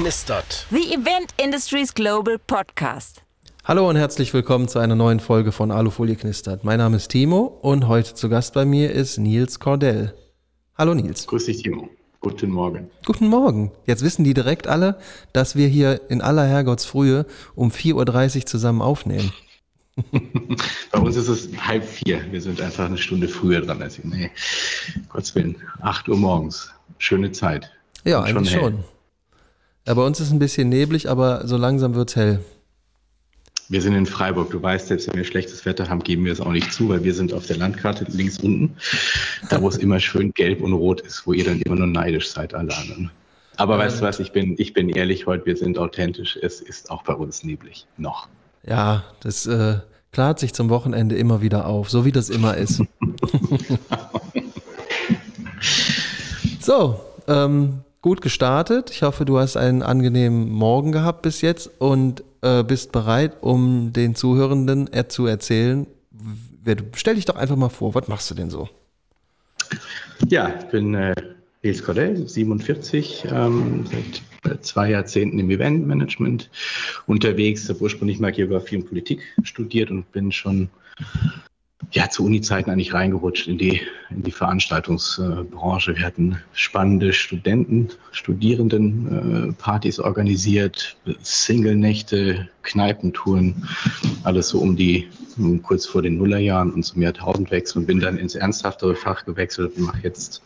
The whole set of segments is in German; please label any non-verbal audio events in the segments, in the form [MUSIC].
knistert. The Event Industries Global Podcast. Hallo und herzlich willkommen zu einer neuen Folge von Alufolie knistert. Mein Name ist Timo und heute zu Gast bei mir ist Nils Cordell. Hallo Nils. Grüß dich, Timo. Guten Morgen. Guten Morgen. Jetzt wissen die direkt alle, dass wir hier in aller Herrgottsfrühe um 4.30 Uhr zusammen aufnehmen. [LAUGHS] Bei uns ist es halb vier. Wir sind einfach eine Stunde früher dran als ihr. Nee, Gottes Willen. 8 Uhr morgens. Schöne Zeit. Ja, eigentlich schon. schon. Ja, bei uns ist es ein bisschen neblig, aber so langsam wird es hell. Wir sind in Freiburg. Du weißt, selbst wenn wir schlechtes Wetter haben, geben wir es auch nicht zu, weil wir sind auf der Landkarte links unten, da wo es immer schön gelb und rot ist, wo ihr dann immer nur neidisch seid, alle anderen. Aber ja, weißt du was, ich bin, ich bin ehrlich heute, wir sind authentisch. Es ist auch bei uns neblig. Noch. Ja, das äh, klart sich zum Wochenende immer wieder auf, so wie das immer ist. [LAUGHS] so, ähm, gut gestartet. Ich hoffe, du hast einen angenehmen Morgen gehabt bis jetzt und äh, bist bereit, um den Zuhörenden zu erzählen. Stell dich doch einfach mal vor, was machst du denn so? Ja, ich bin äh, Nils Cordell, 47, ähm, seit zwei Jahrzehnten im Eventmanagement unterwegs, habe ursprünglich mal Geografie und Politik studiert und bin schon ja, zu Uni-Zeiten eigentlich reingerutscht in die, in die Veranstaltungsbranche. Wir hatten spannende Studenten, Studierendenpartys organisiert, Single-Nächte, Kneipentouren, alles so um die, um kurz vor den Nullerjahren und zum Jahrtausendwechsel und bin dann ins ernsthaftere Fach gewechselt und mache jetzt,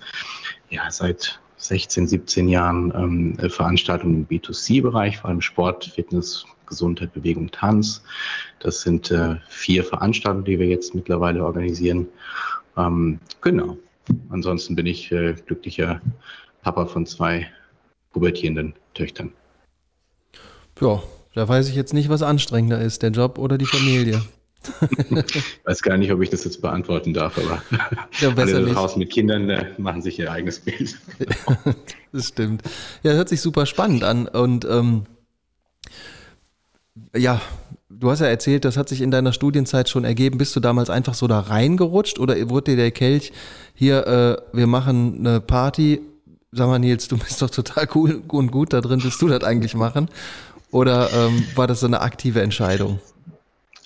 ja, seit 16, 17 Jahren ähm, Veranstaltungen im B2C-Bereich, vor allem Sport, Fitness, Gesundheit, Bewegung, Tanz. Das sind äh, vier Veranstaltungen, die wir jetzt mittlerweile organisieren. Ähm, genau. Ansonsten bin ich äh, glücklicher Papa von zwei pubertierenden Töchtern. Ja, da weiß ich jetzt nicht, was anstrengender ist, der Job oder die Familie. Ich weiß gar nicht, ob ich das jetzt beantworten darf, aber [LAUGHS] ja, alle draußen mit Kindern äh, machen sich ihr eigenes Bild. [LAUGHS] das stimmt. Ja, hört sich super spannend an und ähm, ja, du hast ja erzählt, das hat sich in deiner Studienzeit schon ergeben. Bist du damals einfach so da reingerutscht oder wurde dir der Kelch hier, äh, wir machen eine Party? Sag mal, Nils, du bist doch total cool und gut da drin, willst du das eigentlich machen? Oder ähm, war das so eine aktive Entscheidung?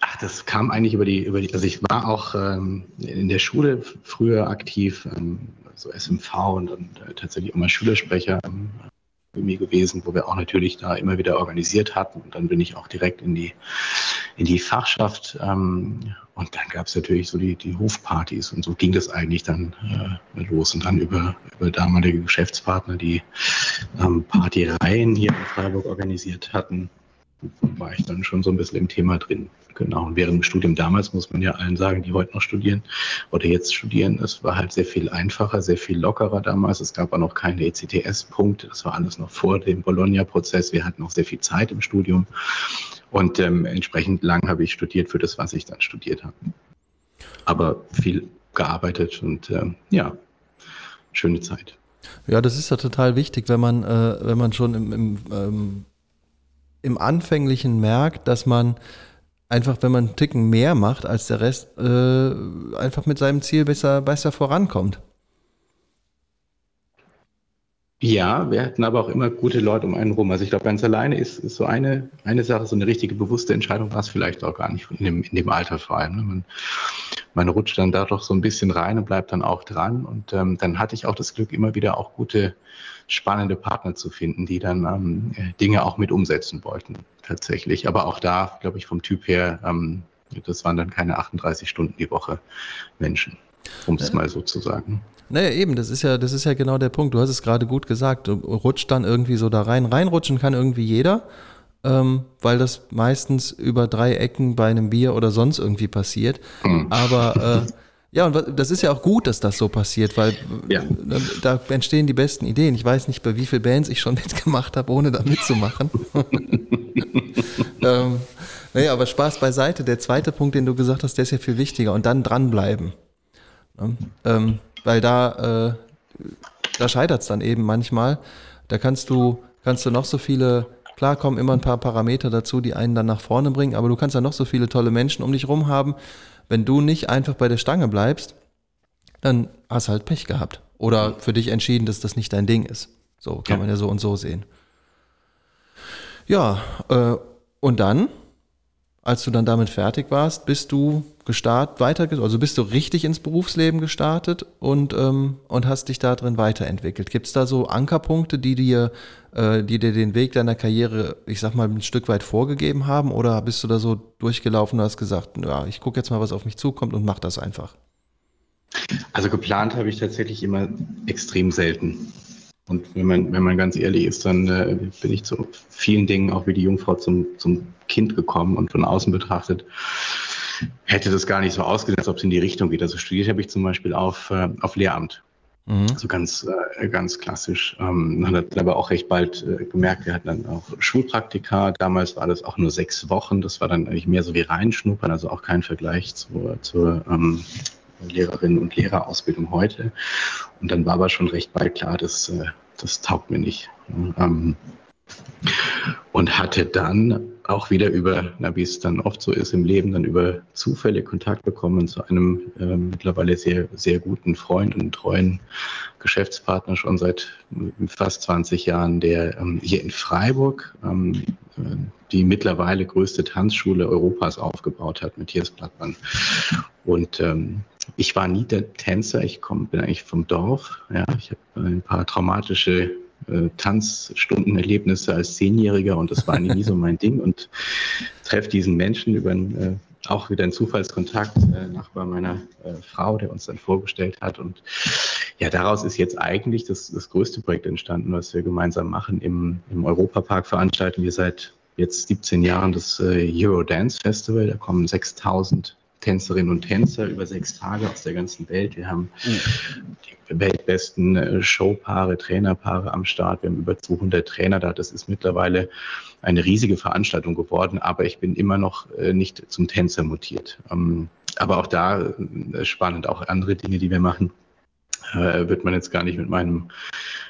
Ach, das kam eigentlich über die, über die, also ich war auch ähm, in der Schule früher aktiv, ähm, so SMV und, und äh, tatsächlich auch mal Schülersprecher ähm, gewesen, wo wir auch natürlich da immer wieder organisiert hatten. Und dann bin ich auch direkt in die, in die Fachschaft. Ähm, und dann gab es natürlich so die, die Hofpartys und so ging das eigentlich dann äh, los. Und dann über, über damalige Geschäftspartner, die ähm, Partyreihen hier in Freiburg organisiert hatten, war ich dann schon so ein bisschen im Thema drin. Genau. Und während dem Studium damals muss man ja allen sagen, die heute noch studieren oder jetzt studieren, es war halt sehr viel einfacher, sehr viel lockerer damals. Es gab auch noch keine ECTS-Punkte. Das war alles noch vor dem Bologna-Prozess. Wir hatten auch sehr viel Zeit im Studium. Und ähm, entsprechend lang habe ich studiert für das, was ich dann studiert habe. Aber viel gearbeitet und ähm, ja, schöne Zeit. Ja, das ist ja total wichtig, wenn man, äh, wenn man schon im, im ähm im Anfänglichen merkt, dass man einfach, wenn man einen Ticken mehr macht als der Rest, äh, einfach mit seinem Ziel besser, besser vorankommt. Ja, wir hatten aber auch immer gute Leute um einen rum. Also ich glaube, ganz alleine ist, ist so eine, eine Sache, so eine richtige bewusste Entscheidung war es vielleicht auch gar nicht in dem, in dem Alter vor allem. Ne? Man, man rutscht dann da doch so ein bisschen rein und bleibt dann auch dran. Und ähm, dann hatte ich auch das Glück, immer wieder auch gute, spannende Partner zu finden, die dann ähm, Dinge auch mit umsetzen wollten, tatsächlich. Aber auch da, glaube ich, vom Typ her, ähm, das waren dann keine 38 Stunden die Woche Menschen, um es mal so zu sagen. Naja, eben, das ist ja, das ist ja genau der Punkt. Du hast es gerade gut gesagt. Du rutscht dann irgendwie so da rein. Reinrutschen kann irgendwie jeder, ähm, weil das meistens über drei Ecken bei einem Bier oder sonst irgendwie passiert. Mhm. Aber äh, [LAUGHS] ja, und das ist ja auch gut, dass das so passiert, weil ja. da entstehen die besten Ideen. Ich weiß nicht, bei wie vielen Bands ich schon [LAUGHS] mitgemacht habe, ohne da mitzumachen. [LAUGHS] ähm, naja, aber Spaß beiseite. Der zweite Punkt, den du gesagt hast, der ist ja viel wichtiger. Und dann dranbleiben. Ähm, weil da, äh, da scheitert es dann eben manchmal. Da kannst du, kannst du noch so viele, klar kommen immer ein paar Parameter dazu, die einen dann nach vorne bringen, aber du kannst ja noch so viele tolle Menschen um dich rum haben. Wenn du nicht einfach bei der Stange bleibst, dann hast du halt Pech gehabt. Oder für dich entschieden, dass das nicht dein Ding ist. So kann ja. man ja so und so sehen. Ja, äh, und dann, als du dann damit fertig warst, bist du gestartet, weiter, also bist du richtig ins Berufsleben gestartet und, ähm, und hast dich da drin weiterentwickelt. Gibt es da so Ankerpunkte, die dir, äh, die dir den Weg deiner Karriere, ich sag mal, ein Stück weit vorgegeben haben? Oder bist du da so durchgelaufen und hast gesagt, ja, ich gucke jetzt mal, was auf mich zukommt und mach das einfach? Also geplant habe ich tatsächlich immer extrem selten. Und wenn man, wenn man ganz ehrlich ist, dann äh, bin ich zu vielen Dingen auch wie die Jungfrau zum, zum Kind gekommen und von außen betrachtet hätte das gar nicht so ausgesehen, als ob es in die Richtung geht. Also studiert habe ich zum Beispiel auf, äh, auf Lehramt. Mhm. So ganz, äh, ganz klassisch. Ähm, man hat aber auch recht bald äh, gemerkt, wir hatten dann auch Schulpraktika. Damals war das auch nur sechs Wochen. Das war dann eigentlich mehr so wie reinschnuppern, also auch kein Vergleich zur, zur ähm, Lehrerinnen- und Lehrerausbildung heute. Und dann war aber schon recht bald klar, dass äh, das taugt mir nicht. Ähm, und hatte dann auch wieder über, na, wie es dann oft so ist im Leben, dann über Zufälle Kontakt bekommen zu einem äh, mittlerweile sehr, sehr guten Freund und treuen Geschäftspartner schon seit fast 20 Jahren, der ähm, hier in Freiburg ähm, äh, die mittlerweile größte Tanzschule Europas aufgebaut hat, Matthias Blattmann. Und ähm, ich war nie der Tänzer, ich komm, bin eigentlich vom Dorf. Ja, ich habe ein paar traumatische äh, Tanzstundenerlebnisse als Zehnjähriger und das war nie so mein Ding und treffe diesen Menschen über ein, äh, auch wieder einen Zufallskontakt, äh, Nachbar meiner äh, Frau, der uns dann vorgestellt hat und ja, daraus ist jetzt eigentlich das, das größte Projekt entstanden, was wir gemeinsam machen. Im, im Europapark veranstalten wir seit jetzt 17 Jahren das äh, Euro Dance Festival. Da kommen 6000 Tänzerinnen und Tänzer über sechs Tage aus der ganzen Welt. Wir haben die weltbesten äh, Showpaare, Trainerpaare am Start. Wir haben über 200 Trainer da. Das ist mittlerweile eine riesige Veranstaltung geworden, aber ich bin immer noch äh, nicht zum Tänzer mutiert. Ähm, aber auch da äh, spannend, auch andere Dinge, die wir machen, wird man jetzt gar nicht mit meinem,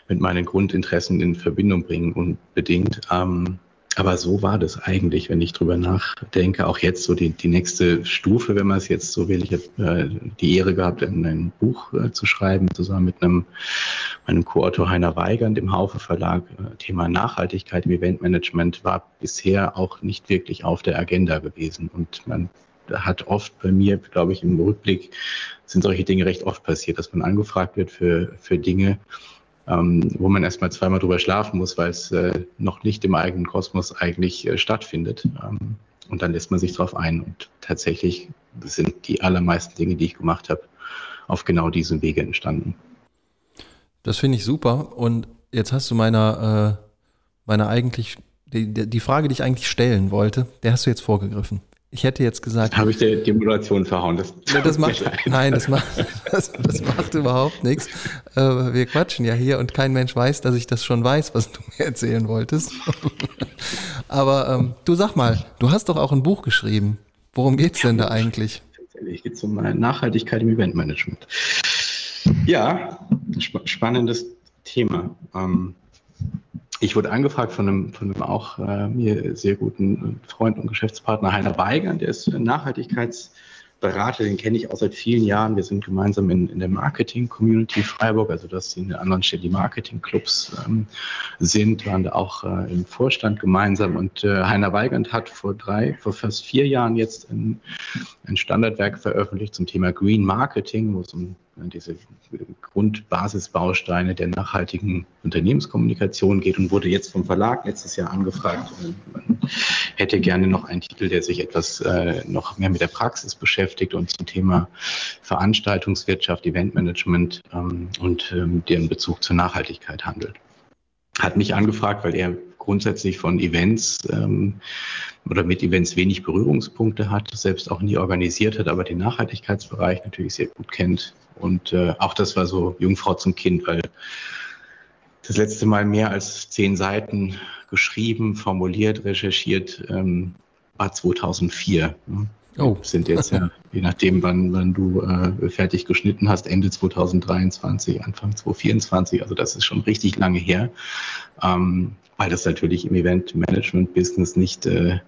mit meinen Grundinteressen in Verbindung bringen unbedingt. Ähm, aber so war das eigentlich, wenn ich drüber nachdenke. Auch jetzt so die, die nächste Stufe, wenn man es jetzt so will. Ich habe äh, die Ehre gehabt, ein, ein Buch äh, zu schreiben, zusammen mit einem, meinem Co-Autor Heiner Weigand im Haufe Verlag. Äh, Thema Nachhaltigkeit im Eventmanagement war bisher auch nicht wirklich auf der Agenda gewesen. Und man hat oft bei mir, glaube ich, im Rückblick sind solche Dinge recht oft passiert, dass man angefragt wird für, für Dinge, ähm, wo man erstmal zweimal drüber schlafen muss, weil es äh, noch nicht im eigenen Kosmos eigentlich äh, stattfindet. Ähm, und dann lässt man sich drauf ein. Und tatsächlich sind die allermeisten Dinge, die ich gemacht habe, auf genau diesem Wege entstanden. Das finde ich super. Und jetzt hast du meiner, äh, meiner eigentlich, die, die Frage, die ich eigentlich stellen wollte, der hast du jetzt vorgegriffen. Ich hätte jetzt gesagt. Habe ich die, die Moderation verhauen? Das, [LAUGHS] das macht, nein, das macht, [LAUGHS] das, das macht überhaupt nichts. Äh, wir quatschen ja hier und kein Mensch weiß, dass ich das schon weiß, was du mir erzählen wolltest. [LAUGHS] Aber ähm, du sag mal, du hast doch auch ein Buch geschrieben. Worum geht's denn da eigentlich? Tatsächlich geht es um Nachhaltigkeit im Eventmanagement. Ja, sp spannendes Thema. Ähm, ich wurde angefragt von einem, von einem auch äh, mir sehr guten Freund und Geschäftspartner Heiner Weigern, der ist Nachhaltigkeitsberater, den kenne ich auch seit vielen Jahren. Wir sind gemeinsam in, in der Marketing-Community Freiburg, also dass in der anderen Stelle die Marketing-Clubs ähm, sind, waren da auch äh, im Vorstand gemeinsam. Und äh, Heiner Weigand hat vor drei, vor fast vier Jahren jetzt ein, ein Standardwerk veröffentlicht zum Thema Green Marketing, wo es um diese Grundbasisbausteine der nachhaltigen Unternehmenskommunikation geht und wurde jetzt vom Verlag letztes Jahr angefragt. Man hätte gerne noch einen Titel, der sich etwas äh, noch mehr mit der Praxis beschäftigt und zum Thema Veranstaltungswirtschaft, Eventmanagement ähm, und ähm, deren Bezug zur Nachhaltigkeit handelt. Hat mich angefragt, weil er grundsätzlich von Events ähm, oder mit Events wenig Berührungspunkte hat, selbst auch nie organisiert hat, aber den Nachhaltigkeitsbereich natürlich sehr gut kennt und äh, auch das war so Jungfrau zum Kind, weil das letzte Mal mehr als zehn Seiten geschrieben, formuliert, recherchiert ähm, war 2004. Ne? Oh. Sind jetzt ja, je nachdem, wann, wann du äh, fertig geschnitten hast, Ende 2023, Anfang 2024. Also das ist schon richtig lange her, ähm, weil das natürlich im Event-Management-Business nicht äh,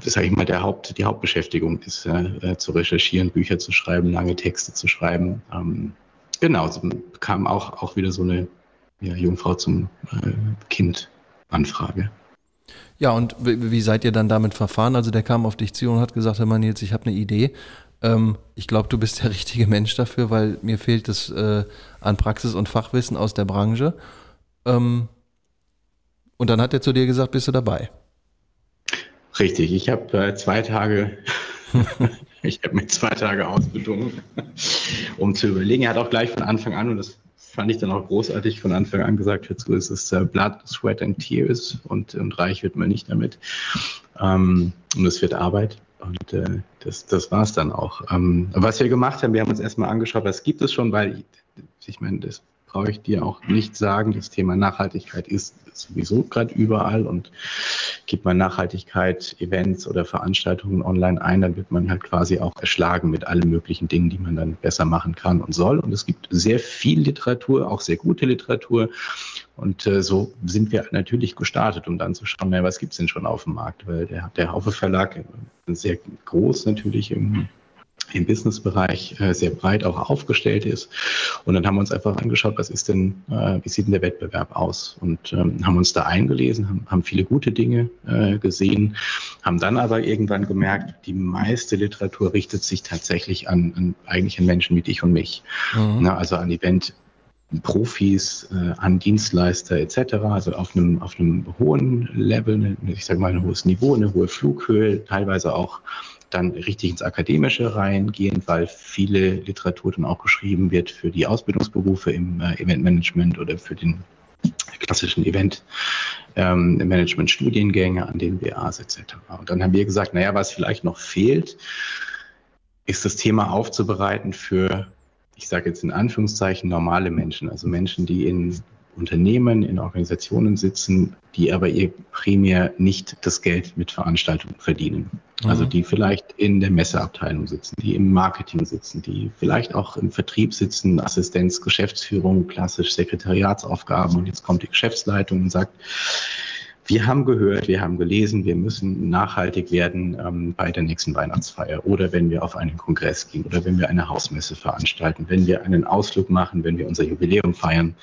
sage ich mal, der Haupt, die Hauptbeschäftigung ist, äh, zu recherchieren, Bücher zu schreiben, lange Texte zu schreiben. Ähm, genau, so kam auch, auch wieder so eine ja, Jungfrau zum äh, Kind Anfrage. Ja, und wie seid ihr dann damit verfahren? Also der kam auf dich zu und hat gesagt, Herr Mann, jetzt ich habe eine Idee. Ähm, ich glaube, du bist [LAUGHS] der richtige Mensch dafür, weil mir fehlt es äh, an Praxis und Fachwissen aus der Branche. Ähm, und dann hat er zu dir gesagt, bist du dabei? Richtig, ich habe äh, zwei Tage, [LAUGHS] ich habe mir zwei Tage ausbedungen, [LAUGHS] um zu überlegen. Er hat auch gleich von Anfang an, und das fand ich dann auch großartig, von Anfang an gesagt, dazu ist es äh, Blood, Sweat and Tears und, und reich wird man nicht damit. Ähm, und es wird Arbeit. Und äh, das, das war es dann auch. Ähm, was wir gemacht haben, wir haben uns erstmal angeschaut, was gibt es schon, weil ich, ich meine, das brauche ich dir auch nicht sagen. Das Thema Nachhaltigkeit ist sowieso gerade überall und gibt man Nachhaltigkeit, Events oder Veranstaltungen online ein, dann wird man halt quasi auch erschlagen mit allen möglichen Dingen, die man dann besser machen kann und soll. Und es gibt sehr viel Literatur, auch sehr gute Literatur. Und äh, so sind wir natürlich gestartet, um dann zu schauen, na, was gibt es denn schon auf dem Markt? Weil der, der Haufe Verlag, äh, sehr groß natürlich im im Businessbereich äh, sehr breit auch aufgestellt ist. Und dann haben wir uns einfach angeschaut, was ist denn, äh, wie sieht denn der Wettbewerb aus? Und ähm, haben uns da eingelesen, haben, haben viele gute Dinge äh, gesehen, haben dann aber irgendwann gemerkt, die meiste Literatur richtet sich tatsächlich an, an eigentlich an Menschen wie dich und mich. Mhm. Also an Event Profis, äh, an Dienstleister etc., also auf einem, auf einem hohen Level, ich sage mal ein hohes Niveau, eine hohe Flughöhe, teilweise auch dann richtig ins Akademische reingehen, weil viele Literatur dann auch geschrieben wird für die Ausbildungsberufe im äh, Eventmanagement oder für den klassischen Event ähm, an den BAs etc. Und dann haben wir gesagt, naja, was vielleicht noch fehlt, ist das Thema aufzubereiten für, ich sage jetzt in Anführungszeichen, normale Menschen, also Menschen, die in Unternehmen, in Organisationen sitzen, die aber ihr primär nicht das Geld mit Veranstaltungen verdienen. Mhm. Also die vielleicht in der Messeabteilung sitzen, die im Marketing sitzen, die vielleicht auch im Vertrieb sitzen, Assistenz, Geschäftsführung, klassisch Sekretariatsaufgaben und jetzt kommt die Geschäftsleitung und sagt, wir haben gehört, wir haben gelesen, wir müssen nachhaltig werden ähm, bei der nächsten Weihnachtsfeier oder wenn wir auf einen Kongress gehen oder wenn wir eine Hausmesse veranstalten, wenn wir einen Ausflug machen, wenn wir unser Jubiläum feiern,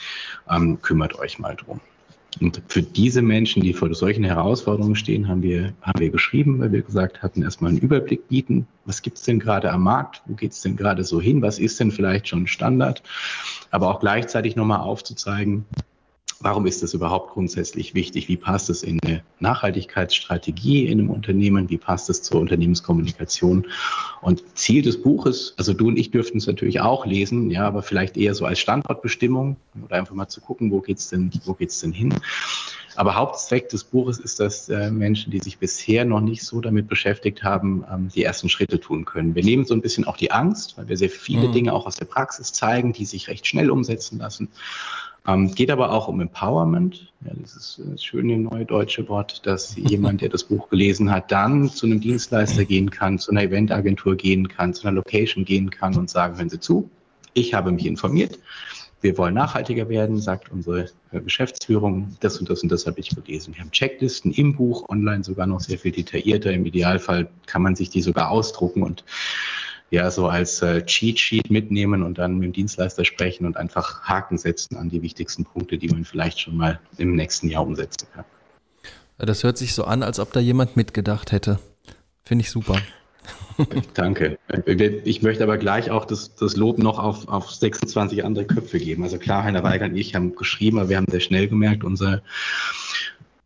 ähm, kümmert euch mal drum. Und für diese Menschen, die vor solchen Herausforderungen stehen, haben wir, haben wir geschrieben, weil wir gesagt hatten, erstmal einen Überblick bieten. Was gibt es denn gerade am Markt? Wo geht es denn gerade so hin? Was ist denn vielleicht schon Standard? Aber auch gleichzeitig nochmal aufzuzeigen, Warum ist das überhaupt grundsätzlich wichtig? Wie passt es in eine Nachhaltigkeitsstrategie in einem Unternehmen? Wie passt es zur Unternehmenskommunikation? Und Ziel des Buches, also du und ich dürften es natürlich auch lesen, ja, aber vielleicht eher so als Standortbestimmung oder einfach mal zu gucken, wo geht's denn, wo geht's denn hin? Aber Hauptzweck des Buches ist, dass äh, Menschen, die sich bisher noch nicht so damit beschäftigt haben, ähm, die ersten Schritte tun können. Wir nehmen so ein bisschen auch die Angst, weil wir sehr viele mhm. Dinge auch aus der Praxis zeigen, die sich recht schnell umsetzen lassen. Ähm, geht aber auch um Empowerment. Ja, dieses äh, schöne neue deutsche Wort, dass [LAUGHS] jemand, der das Buch gelesen hat, dann zu einem Dienstleister gehen kann, zu einer Eventagentur gehen kann, zu einer Location gehen kann und sagen, hören Sie zu, ich habe mich informiert. Wir wollen nachhaltiger werden, sagt unsere äh, Geschäftsführung. Das und das und das habe ich gelesen. Wir haben Checklisten im Buch, online sogar noch sehr viel detaillierter. Im Idealfall kann man sich die sogar ausdrucken und ja so als äh, Cheat Sheet mitnehmen und dann mit dem Dienstleister sprechen und einfach Haken setzen an die wichtigsten Punkte, die man vielleicht schon mal im nächsten Jahr umsetzen kann. Das hört sich so an, als ob da jemand mitgedacht hätte. Finde ich super. [LAUGHS] Danke. Ich möchte aber gleich auch das, das Lob noch auf, auf 26 andere Köpfe geben. Also klar, Heiner Weiger und ich haben geschrieben, aber wir haben sehr schnell gemerkt, unser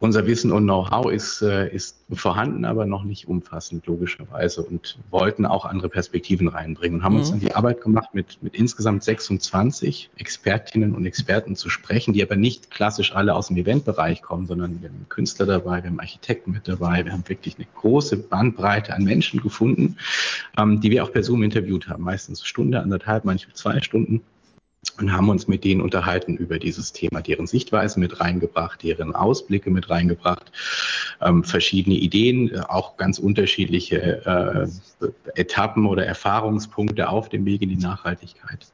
unser Wissen und Know-how ist, äh, ist vorhanden, aber noch nicht umfassend, logischerweise, und wollten auch andere Perspektiven reinbringen und haben mhm. uns dann die Arbeit gemacht, mit, mit insgesamt 26 Expertinnen und Experten zu sprechen, die aber nicht klassisch alle aus dem Eventbereich kommen, sondern wir haben Künstler dabei, wir haben Architekten mit dabei, wir haben wirklich eine große Bandbreite an Menschen gefunden, ähm, die wir auch per Zoom interviewt haben, meistens eine Stunde, anderthalb, manchmal zwei Stunden und haben uns mit denen unterhalten über dieses Thema, deren Sichtweise mit reingebracht, deren Ausblicke mit reingebracht, ähm, verschiedene Ideen, äh, auch ganz unterschiedliche äh, Etappen oder Erfahrungspunkte auf dem Weg in die Nachhaltigkeit.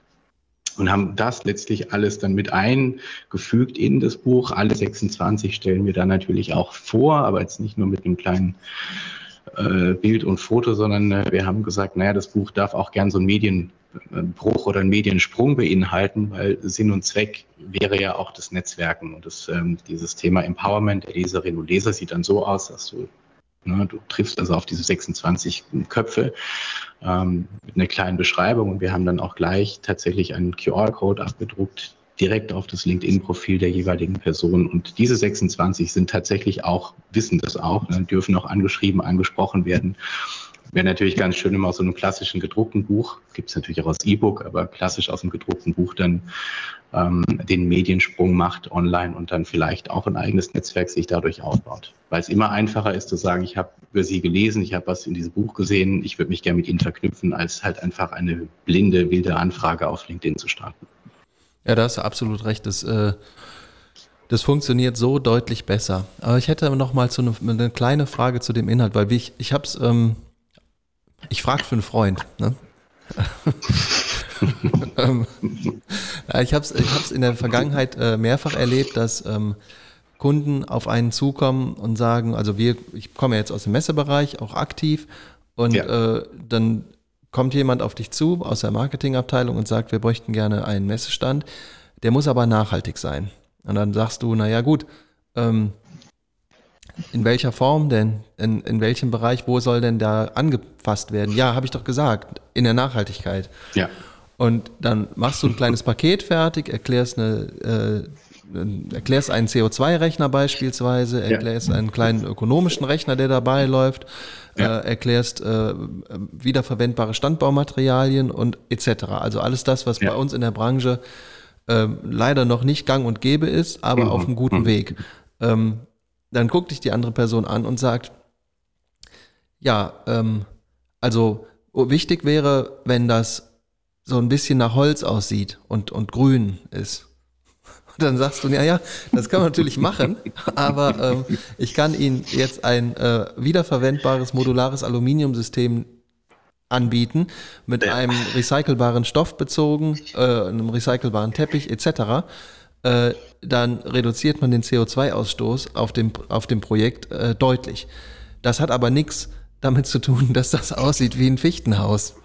Und haben das letztlich alles dann mit eingefügt in das Buch. Alle 26 stellen wir dann natürlich auch vor, aber jetzt nicht nur mit einem kleinen äh, Bild und Foto, sondern äh, wir haben gesagt, naja, das Buch darf auch gern so einen Medienbruch oder einen Mediensprung beinhalten, weil Sinn und Zweck wäre ja auch das Netzwerken und das, ähm, dieses Thema Empowerment der Leserinnen und Leser sieht dann so aus, dass du Ne, du triffst also auf diese 26 Köpfe ähm, mit einer kleinen Beschreibung und wir haben dann auch gleich tatsächlich einen QR-Code abgedruckt, direkt auf das LinkedIn-Profil der jeweiligen Person. Und diese 26 sind tatsächlich auch, wissen das auch, ne, dürfen auch angeschrieben, angesprochen werden. Wäre natürlich ganz schön immer aus so einem klassischen gedruckten Buch, gibt es natürlich auch als E-Book, aber klassisch aus einem gedruckten Buch dann ähm, den Mediensprung macht online und dann vielleicht auch ein eigenes Netzwerk sich dadurch aufbaut. Weil es immer einfacher ist zu sagen, ich habe über Sie gelesen, ich habe was in diesem Buch gesehen, ich würde mich gerne mit Ihnen verknüpfen, als halt einfach eine blinde, wilde Anfrage auf LinkedIn zu starten. Ja, da hast du absolut recht. Das, äh, das funktioniert so deutlich besser. Aber ich hätte noch mal so eine, eine kleine Frage zu dem Inhalt, weil ich, ich habe es, ähm, ich frage für einen Freund. Ne? [LAUGHS] Ähm, ich habe es ich hab's in der Vergangenheit äh, mehrfach erlebt, dass ähm, Kunden auf einen zukommen und sagen, also wir, ich komme jetzt aus dem Messebereich, auch aktiv, und ja. äh, dann kommt jemand auf dich zu aus der Marketingabteilung und sagt, wir bräuchten gerne einen Messestand, der muss aber nachhaltig sein. Und dann sagst du, naja gut, ähm, in welcher Form denn? In, in welchem Bereich? Wo soll denn da angefasst werden? Ja, habe ich doch gesagt, in der Nachhaltigkeit. Ja. Und dann machst du ein kleines Paket fertig, erklärst eine äh, erklärst einen CO2-Rechner beispielsweise, erklärst ja. einen kleinen ökonomischen Rechner, der dabei läuft, ja. äh, erklärst äh, wiederverwendbare Standbaumaterialien und etc. Also alles das, was ja. bei uns in der Branche äh, leider noch nicht gang und gäbe ist, aber mhm. auf einem guten mhm. Weg. Ähm, dann guckt dich die andere Person an und sagt, ja, ähm, also wichtig wäre, wenn das so ein bisschen nach Holz aussieht und, und grün ist [LAUGHS] dann sagst du, ja, ja, das kann man natürlich machen, aber ähm, ich kann Ihnen jetzt ein äh, wiederverwendbares modulares Aluminiumsystem anbieten mit ja. einem recycelbaren Stoff bezogen, äh, einem recycelbaren Teppich etc. Äh, dann reduziert man den CO2-Ausstoß auf dem, auf dem Projekt äh, deutlich. Das hat aber nichts damit zu tun, dass das aussieht wie ein Fichtenhaus.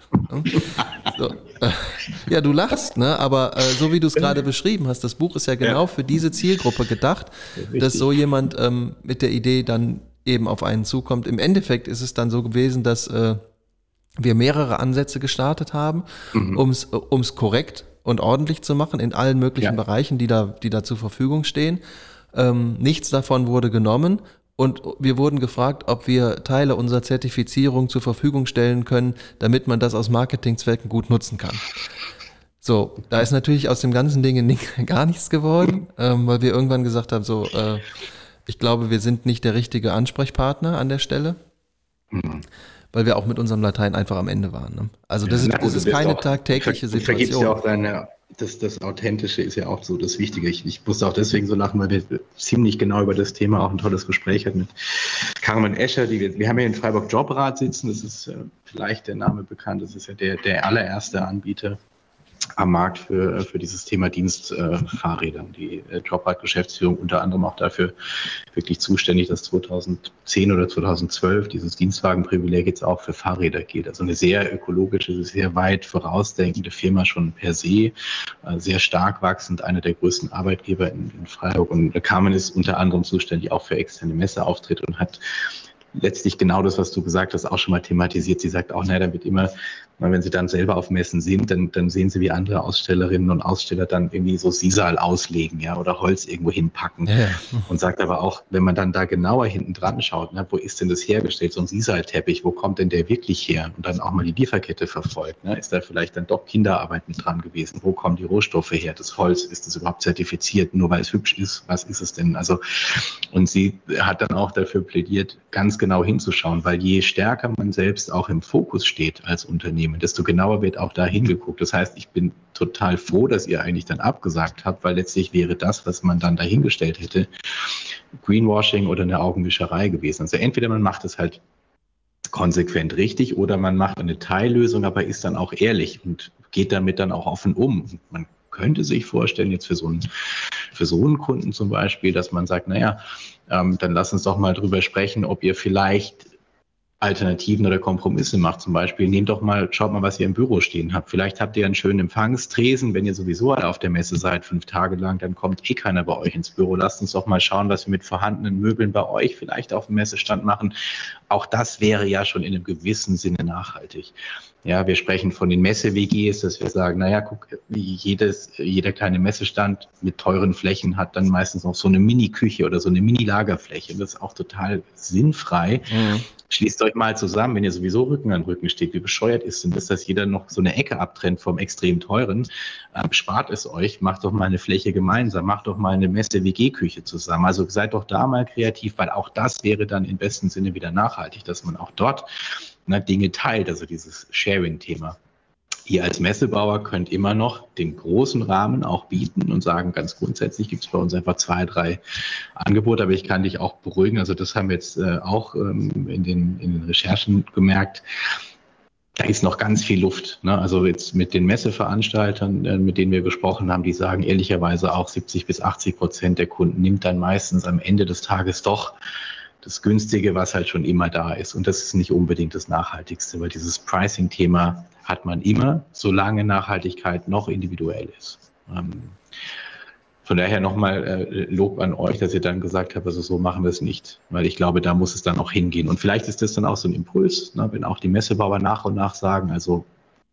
So, [LAUGHS] ja, du lachst, ne? Aber äh, so wie du es gerade beschrieben hast, das Buch ist ja genau ja. für diese Zielgruppe gedacht, Richtig. dass so jemand ähm, mit der Idee dann eben auf einen zukommt. Im Endeffekt ist es dann so gewesen, dass äh, wir mehrere Ansätze gestartet haben, mhm. um es äh, korrekt und ordentlich zu machen in allen möglichen ja. Bereichen, die da, die da zur Verfügung stehen. Ähm, nichts davon wurde genommen und wir wurden gefragt, ob wir Teile unserer Zertifizierung zur Verfügung stellen können, damit man das aus Marketingzwecken gut nutzen kann. So, da ist natürlich aus dem ganzen Ding [LAUGHS] gar nichts geworden, ähm, weil wir irgendwann gesagt haben, so, äh, ich glaube, wir sind nicht der richtige Ansprechpartner an der Stelle, mhm. weil wir auch mit unserem Latein einfach am Ende waren. Ne? Also das, ist, das ist keine tagtägliche Situation. Du vergibst ja auch deine das, das Authentische ist ja auch so das Wichtige. Ich, ich musste auch deswegen so lachen, weil wir ziemlich genau über das Thema auch ein tolles Gespräch hatten mit Carmen Escher. Die wir, wir haben ja in Freiburg Jobrat sitzen, das ist äh, vielleicht der Name bekannt, das ist ja der, der allererste Anbieter am Markt für, für dieses Thema Dienstfahrräder. die äh, Jobrad-Geschäftsführung unter anderem auch dafür wirklich zuständig, dass 2010 oder 2012 dieses Dienstwagenprivileg jetzt auch für Fahrräder gilt. Also eine sehr ökologische, sehr weit vorausdenkende Firma schon per se, äh, sehr stark wachsend, einer der größten Arbeitgeber in, in Freiburg. Und Carmen ist unter anderem zuständig auch für externe Messeauftritte und hat letztlich genau das, was du gesagt hast, auch schon mal thematisiert. Sie sagt auch, naja, da wird immer wenn sie dann selber auf Messen sind, dann, dann sehen sie, wie andere Ausstellerinnen und Aussteller dann irgendwie so Sisal auslegen, ja, oder Holz irgendwo hinpacken. Ja. Und sagt aber auch, wenn man dann da genauer hinten dran schaut, ne, wo ist denn das hergestellt, so ein Sisal-Teppich, wo kommt denn der wirklich her? Und dann auch mal die Lieferkette verfolgt. Ne? Ist da vielleicht dann doch Kinderarbeit mit dran gewesen? Wo kommen die Rohstoffe her? Das Holz, ist das überhaupt zertifiziert? Nur weil es hübsch ist, was ist es denn? Also, und sie hat dann auch dafür plädiert, ganz genau hinzuschauen, weil je stärker man selbst auch im Fokus steht als Unternehmen, Unternehmen, desto genauer wird auch da hingeguckt. Das heißt, ich bin total froh, dass ihr eigentlich dann abgesagt habt, weil letztlich wäre das, was man dann dahingestellt hätte, Greenwashing oder eine Augenwischerei gewesen. Also entweder man macht es halt konsequent richtig oder man macht eine Teillösung, aber ist dann auch ehrlich und geht damit dann auch offen um. Man könnte sich vorstellen, jetzt für so einen, für so einen Kunden zum Beispiel, dass man sagt, naja, ähm, dann lass uns doch mal drüber sprechen, ob ihr vielleicht Alternativen oder Kompromisse macht. Zum Beispiel, nehmt doch mal, schaut mal, was ihr im Büro stehen habt. Vielleicht habt ihr einen schönen Empfangstresen. Wenn ihr sowieso auf der Messe seid, fünf Tage lang, dann kommt eh keiner bei euch ins Büro. Lasst uns doch mal schauen, was wir mit vorhandenen Möbeln bei euch vielleicht auf dem Messestand machen. Auch das wäre ja schon in einem gewissen Sinne nachhaltig. Ja, wir sprechen von den Messe-WGs, dass wir sagen, naja, guck, jedes, jeder kleine Messestand mit teuren Flächen hat dann meistens noch so eine Mini-Küche oder so eine Mini-Lagerfläche. Das ist auch total sinnfrei. Mhm. Schließt euch mal zusammen, wenn ihr sowieso Rücken an Rücken steht, wie bescheuert ist denn das, dass jeder noch so eine Ecke abtrennt vom extrem teuren. Ähm, spart es euch, macht doch mal eine Fläche gemeinsam, macht doch mal eine Messe-WG-Küche zusammen. Also seid doch da mal kreativ, weil auch das wäre dann im besten Sinne wieder nachhaltig, dass man auch dort ne, Dinge teilt, also dieses Sharing-Thema. Ihr als Messebauer könnt immer noch den großen Rahmen auch bieten und sagen, ganz grundsätzlich gibt es bei uns einfach zwei, drei Angebote, aber ich kann dich auch beruhigen. Also das haben wir jetzt äh, auch ähm, in, den, in den Recherchen gemerkt. Da ist noch ganz viel Luft. Ne? Also jetzt mit den Messeveranstaltern, äh, mit denen wir gesprochen haben, die sagen ehrlicherweise auch 70 bis 80 Prozent der Kunden nimmt dann meistens am Ende des Tages doch das Günstige, was halt schon immer da ist. Und das ist nicht unbedingt das Nachhaltigste, weil dieses Pricing-Thema hat man immer, solange Nachhaltigkeit noch individuell ist. Ähm, von daher nochmal äh, Lob an euch, dass ihr dann gesagt habt, also so machen wir es nicht, weil ich glaube, da muss es dann auch hingehen. Und vielleicht ist das dann auch so ein Impuls, ne, wenn auch die Messebauer nach und nach sagen, also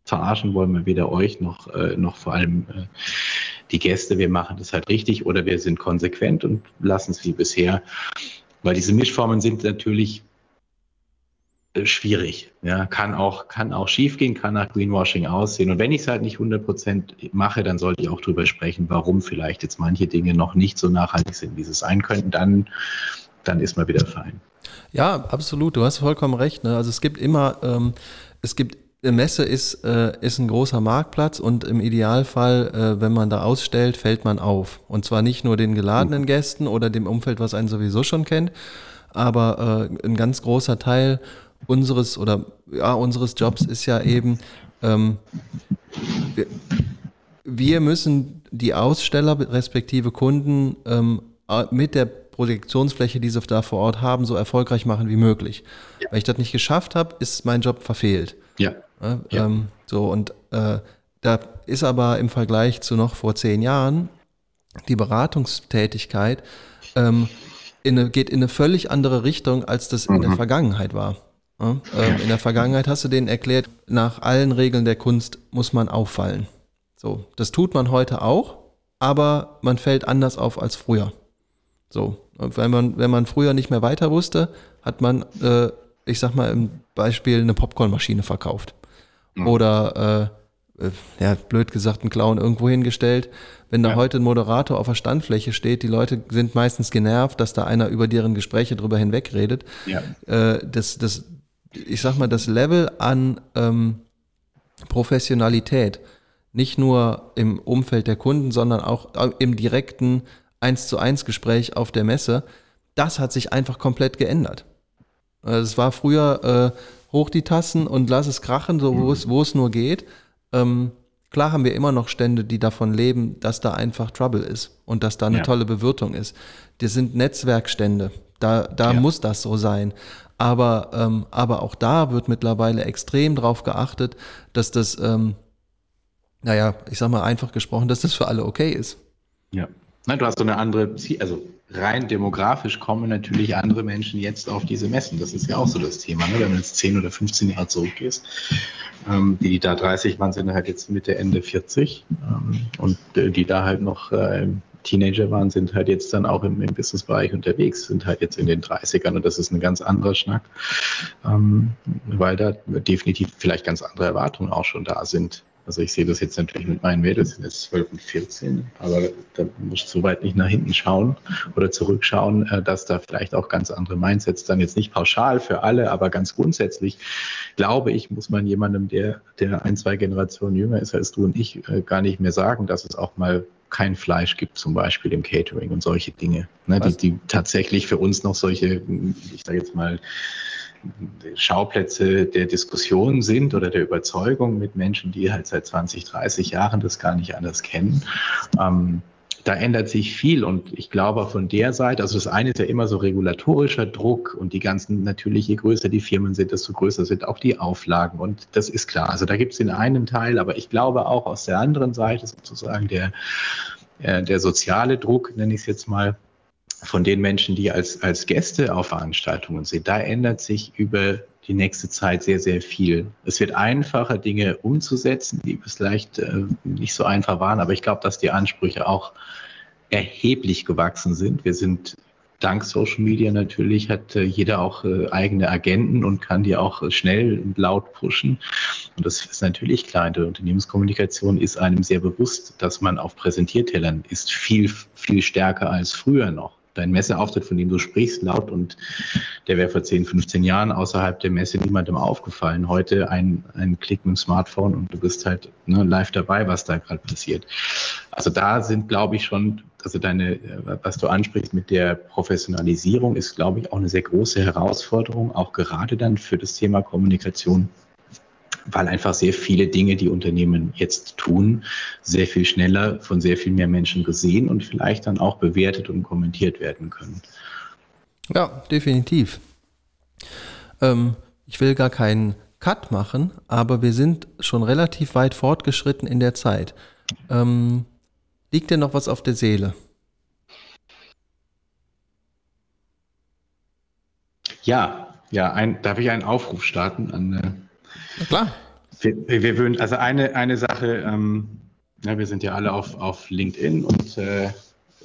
verarschen wollen wir weder euch noch, äh, noch vor allem äh, die Gäste, wir machen das halt richtig oder wir sind konsequent und lassen es wie bisher. Weil diese Mischformen sind natürlich äh, schwierig. Ja, kann auch, kann auch schief gehen, kann nach Greenwashing aussehen. Und wenn ich es halt nicht 100 Prozent mache, dann sollte ich auch darüber sprechen, warum vielleicht jetzt manche Dinge noch nicht so nachhaltig sind, wie sie sein könnten. Dann, dann ist man wieder fein. Ja, absolut. Du hast vollkommen recht. Ne? Also es gibt immer, ähm, es gibt eine Messe ist, äh, ist ein großer Marktplatz und im Idealfall, äh, wenn man da ausstellt, fällt man auf. Und zwar nicht nur den geladenen Gästen oder dem Umfeld, was einen sowieso schon kennt, aber äh, ein ganz großer Teil unseres oder ja, unseres Jobs ist ja eben, ähm, wir, wir, müssen die Aussteller respektive Kunden ähm, mit der Projektionsfläche, die sie da vor Ort haben, so erfolgreich machen wie möglich. Ja. Wenn ich das nicht geschafft habe, ist mein Job verfehlt. Ja. Ne? Ja. Ähm, so, und äh, da ist aber im Vergleich zu noch vor zehn Jahren die Beratungstätigkeit ähm, in eine, geht in eine völlig andere Richtung, als das mhm. in der mhm. Vergangenheit war. Ja? Ähm, in der Vergangenheit hast du denen erklärt, nach allen Regeln der Kunst muss man auffallen. So, das tut man heute auch, aber man fällt anders auf als früher. So, wenn man, wenn man früher nicht mehr weiter wusste, hat man, äh, ich sag mal im Beispiel, eine Popcornmaschine verkauft oder äh, äh, ja, blöd gesagt, einen Clown irgendwo hingestellt. Wenn da ja. heute ein Moderator auf der Standfläche steht, die Leute sind meistens genervt, dass da einer über deren Gespräche drüber hinwegredet. Ja. Äh, das, das, ich sag mal, das Level an ähm, Professionalität, nicht nur im Umfeld der Kunden, sondern auch im direkten eins zu eins Gespräch auf der Messe, das hat sich einfach komplett geändert. Also es war früher, äh, hoch die Tassen und lass es krachen, so wo es, wo es nur geht. Ähm, klar haben wir immer noch Stände, die davon leben, dass da einfach Trouble ist und dass da eine ja. tolle Bewirtung ist. Das sind Netzwerkstände. Da, da ja. muss das so sein. Aber, ähm, aber auch da wird mittlerweile extrem drauf geachtet, dass das, ähm, naja, ich sag mal einfach gesprochen, dass das für alle okay ist. Ja. Nein, du hast so eine andere, also rein demografisch kommen natürlich andere Menschen jetzt auf diese Messen. Das ist ja auch so das Thema. Ne? Wenn du jetzt 10 oder 15 Jahre zurückgehst, ähm, die, die da 30 waren, sind halt jetzt Mitte, Ende 40 ähm, und äh, die da halt noch äh, Teenager waren, sind halt jetzt dann auch im, im Businessbereich unterwegs, sind halt jetzt in den 30ern und das ist ein ganz anderer Schnack, ähm, weil da definitiv vielleicht ganz andere Erwartungen auch schon da sind. Also ich sehe das jetzt natürlich mit meinen Mädels, sind jetzt 12 und 14, aber da muss ich so weit nicht nach hinten schauen oder zurückschauen, äh, dass da vielleicht auch ganz andere Mindsets dann jetzt nicht pauschal für alle, aber ganz grundsätzlich, glaube ich, muss man jemandem, der, der ein, zwei Generationen jünger ist als du und ich, äh, gar nicht mehr sagen, dass es auch mal kein Fleisch gibt, zum Beispiel im Catering und solche Dinge, ne, die, die tatsächlich für uns noch solche, ich sage jetzt mal, Schauplätze der Diskussion sind oder der Überzeugung mit Menschen, die halt seit 20, 30 Jahren das gar nicht anders kennen. Ähm, da ändert sich viel und ich glaube von der Seite, also das eine ist ja immer so regulatorischer Druck und die ganzen, natürlich je größer die Firmen sind, desto größer sind auch die Auflagen und das ist klar. Also da gibt es den einen Teil, aber ich glaube auch aus der anderen Seite sozusagen der, äh, der soziale Druck, nenne ich es jetzt mal, von den Menschen, die als, als Gäste auf Veranstaltungen sind, da ändert sich über die nächste Zeit sehr, sehr viel. Es wird einfacher, Dinge umzusetzen, die vielleicht äh, nicht so einfach waren, aber ich glaube, dass die Ansprüche auch erheblich gewachsen sind. Wir sind dank Social Media natürlich, hat äh, jeder auch äh, eigene Agenten und kann die auch äh, schnell und laut pushen. Und das ist natürlich klar. In der Unternehmenskommunikation ist einem sehr bewusst, dass man auf Präsentiertellern ist viel, viel stärker als früher noch dein Messeauftritt, von dem du sprichst, laut und der wäre vor 10, 15 Jahren außerhalb der Messe niemandem aufgefallen. Heute ein, ein Klick mit dem Smartphone und du bist halt ne, live dabei, was da gerade passiert. Also da sind, glaube ich, schon, also deine, was du ansprichst mit der Professionalisierung, ist, glaube ich, auch eine sehr große Herausforderung, auch gerade dann für das Thema Kommunikation weil einfach sehr viele Dinge, die Unternehmen jetzt tun, sehr viel schneller von sehr viel mehr Menschen gesehen und vielleicht dann auch bewertet und kommentiert werden können. Ja, definitiv. Ähm, ich will gar keinen Cut machen, aber wir sind schon relativ weit fortgeschritten in der Zeit. Ähm, liegt dir noch was auf der Seele? Ja, ja, ein, darf ich einen Aufruf starten an äh, na klar. Wir, wir würden, also eine, eine Sache, ähm, ja, wir sind ja alle auf, auf LinkedIn und äh,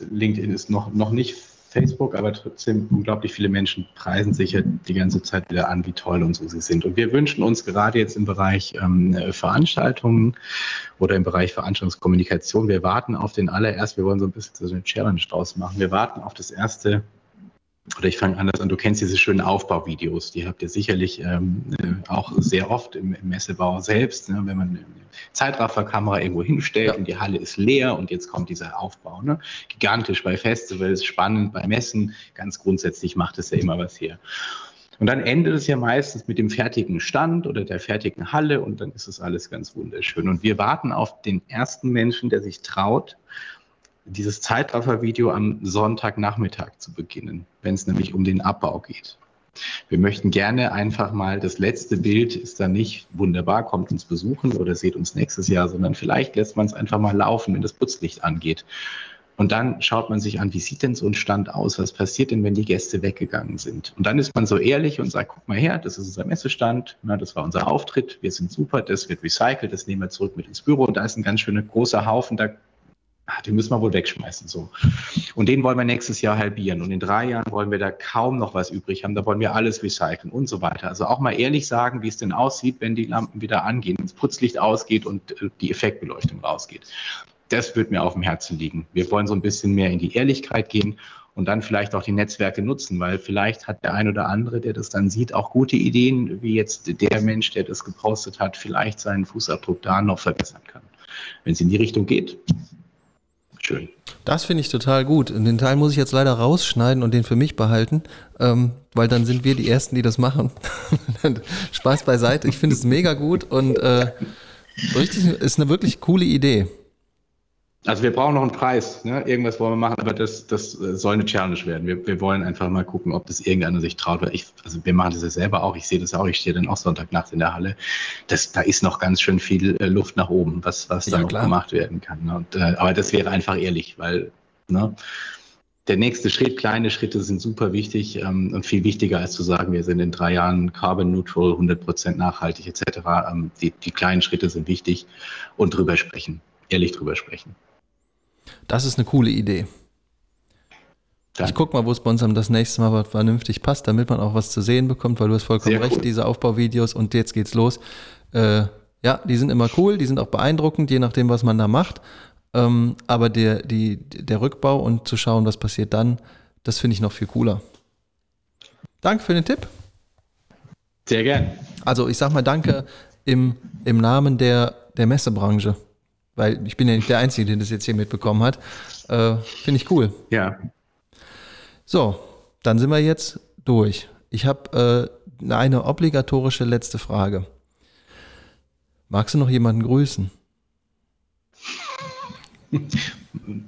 LinkedIn ist noch, noch nicht Facebook, aber trotzdem unglaublich viele Menschen preisen sich ja die ganze Zeit wieder an, wie toll und so sie sind. Und wir wünschen uns gerade jetzt im Bereich ähm, Veranstaltungen oder im Bereich Veranstaltungskommunikation, wir warten auf den allererst, wir wollen so ein bisschen so eine Challenge draus machen, wir warten auf das erste oder ich fange anders an, du kennst diese schönen Aufbauvideos, die habt ihr sicherlich ähm, äh, auch sehr oft im, im Messebau selbst, ne? wenn man eine Zeitrafferkamera irgendwo hinstellt ja. und die Halle ist leer und jetzt kommt dieser Aufbau. Ne? Gigantisch bei Festivals, spannend bei Messen, ganz grundsätzlich macht es ja immer was her. Und dann endet es ja meistens mit dem fertigen Stand oder der fertigen Halle und dann ist es alles ganz wunderschön. Und wir warten auf den ersten Menschen, der sich traut, Zeitraffer-Video am Sonntagnachmittag zu beginnen, wenn es nämlich um den Abbau geht. Wir möchten gerne einfach mal, das letzte Bild ist dann nicht wunderbar, kommt uns besuchen oder seht uns nächstes Jahr, sondern vielleicht lässt man es einfach mal laufen, wenn das Putzlicht angeht. Und dann schaut man sich an, wie sieht denn so ein Stand aus? Was passiert denn, wenn die Gäste weggegangen sind? Und dann ist man so ehrlich und sagt, guck mal her, das ist unser Messestand, na, das war unser Auftritt, wir sind super, das wird recycelt, das nehmen wir zurück mit ins Büro. Und da ist ein ganz schöner großer Haufen, da Ah, den müssen wir wohl wegschmeißen. So. Und den wollen wir nächstes Jahr halbieren. Und in drei Jahren wollen wir da kaum noch was übrig haben. Da wollen wir alles recyceln und so weiter. Also auch mal ehrlich sagen, wie es denn aussieht, wenn die Lampen wieder angehen, das Putzlicht ausgeht und äh, die Effektbeleuchtung rausgeht. Das wird mir auf dem Herzen liegen. Wir wollen so ein bisschen mehr in die Ehrlichkeit gehen und dann vielleicht auch die Netzwerke nutzen, weil vielleicht hat der ein oder andere, der das dann sieht, auch gute Ideen, wie jetzt der Mensch, der das gepostet hat, vielleicht seinen Fußabdruck da noch verbessern kann. Wenn es in die Richtung geht, schön. Das finde ich total gut. Den Teil muss ich jetzt leider rausschneiden und den für mich behalten, ähm, weil dann sind wir die Ersten, die das machen. [LAUGHS] Spaß beiseite. Ich finde es mega gut und äh, richtig ist eine wirklich coole Idee. Also wir brauchen noch einen Preis, ne? irgendwas wollen wir machen, aber das, das äh, soll eine Challenge werden. Wir, wir wollen einfach mal gucken, ob das irgendeiner sich traut. Weil ich, also wir machen das ja selber auch, ich sehe das auch, ich stehe dann auch Sonntagnacht in der Halle. Das, da ist noch ganz schön viel äh, Luft nach oben, was, was ja, da noch klar. gemacht werden kann. Ne? Und, äh, aber das wäre einfach ehrlich, weil ne? der nächste Schritt, kleine Schritte sind super wichtig ähm, und viel wichtiger als zu sagen, wir sind in drei Jahren carbon neutral, 100 Prozent nachhaltig etc. Ähm, die, die kleinen Schritte sind wichtig und drüber sprechen, ehrlich drüber sprechen. Das ist eine coole Idee. Ja. Ich guck mal, wo es bei uns das nächste Mal vernünftig passt, damit man auch was zu sehen bekommt, weil du hast vollkommen Sehr recht, cool. diese Aufbauvideos und jetzt geht's los. Äh, ja, die sind immer cool, die sind auch beeindruckend, je nachdem, was man da macht. Ähm, aber der, die, der Rückbau und zu schauen, was passiert dann, das finde ich noch viel cooler. Danke für den Tipp. Sehr gern. Also ich sag mal danke im, im Namen der, der Messebranche weil ich bin ja nicht der Einzige, der das jetzt hier mitbekommen hat. Äh, Finde ich cool. Ja. So, dann sind wir jetzt durch. Ich habe äh, eine obligatorische letzte Frage. Magst du noch jemanden grüßen? [LAUGHS]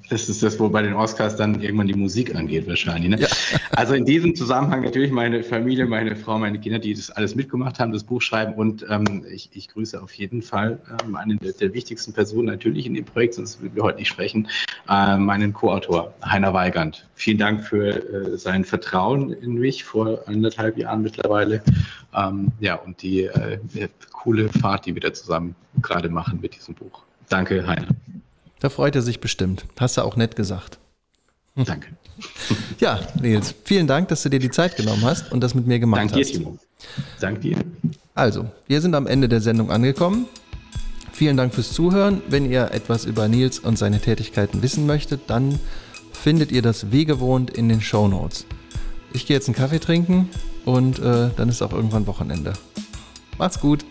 das ist das, wo bei den Oscars dann irgendwann die Musik angeht wahrscheinlich. Ne? Ja. Also in diesem Zusammenhang natürlich meine Familie, meine Frau, meine Kinder, die das alles mitgemacht haben, das Buch schreiben und ähm, ich, ich, grüße auf jeden Fall ähm, eine der, der, wichtigsten Personen natürlich in dem Projekt, sonst würden wir heute nicht sprechen, äh, meinen Co-Autor Heiner Weigand. Vielen Dank für äh, sein Vertrauen in mich vor anderthalb Jahren mittlerweile. Ähm, ja, und die äh, coole Fahrt, die wir da zusammen gerade machen mit diesem Buch. Danke, Heiner. Da freut er sich bestimmt. Hast du auch nett gesagt. Danke. [LAUGHS] Ja, Nils, vielen Dank, dass du dir die Zeit genommen hast und das mit mir gemacht Dank hast. Danke dir, Timo. Danke dir. Also, wir sind am Ende der Sendung angekommen. Vielen Dank fürs Zuhören. Wenn ihr etwas über Nils und seine Tätigkeiten wissen möchtet, dann findet ihr das wie gewohnt in den Show Notes. Ich gehe jetzt einen Kaffee trinken und äh, dann ist auch irgendwann Wochenende. Macht's gut.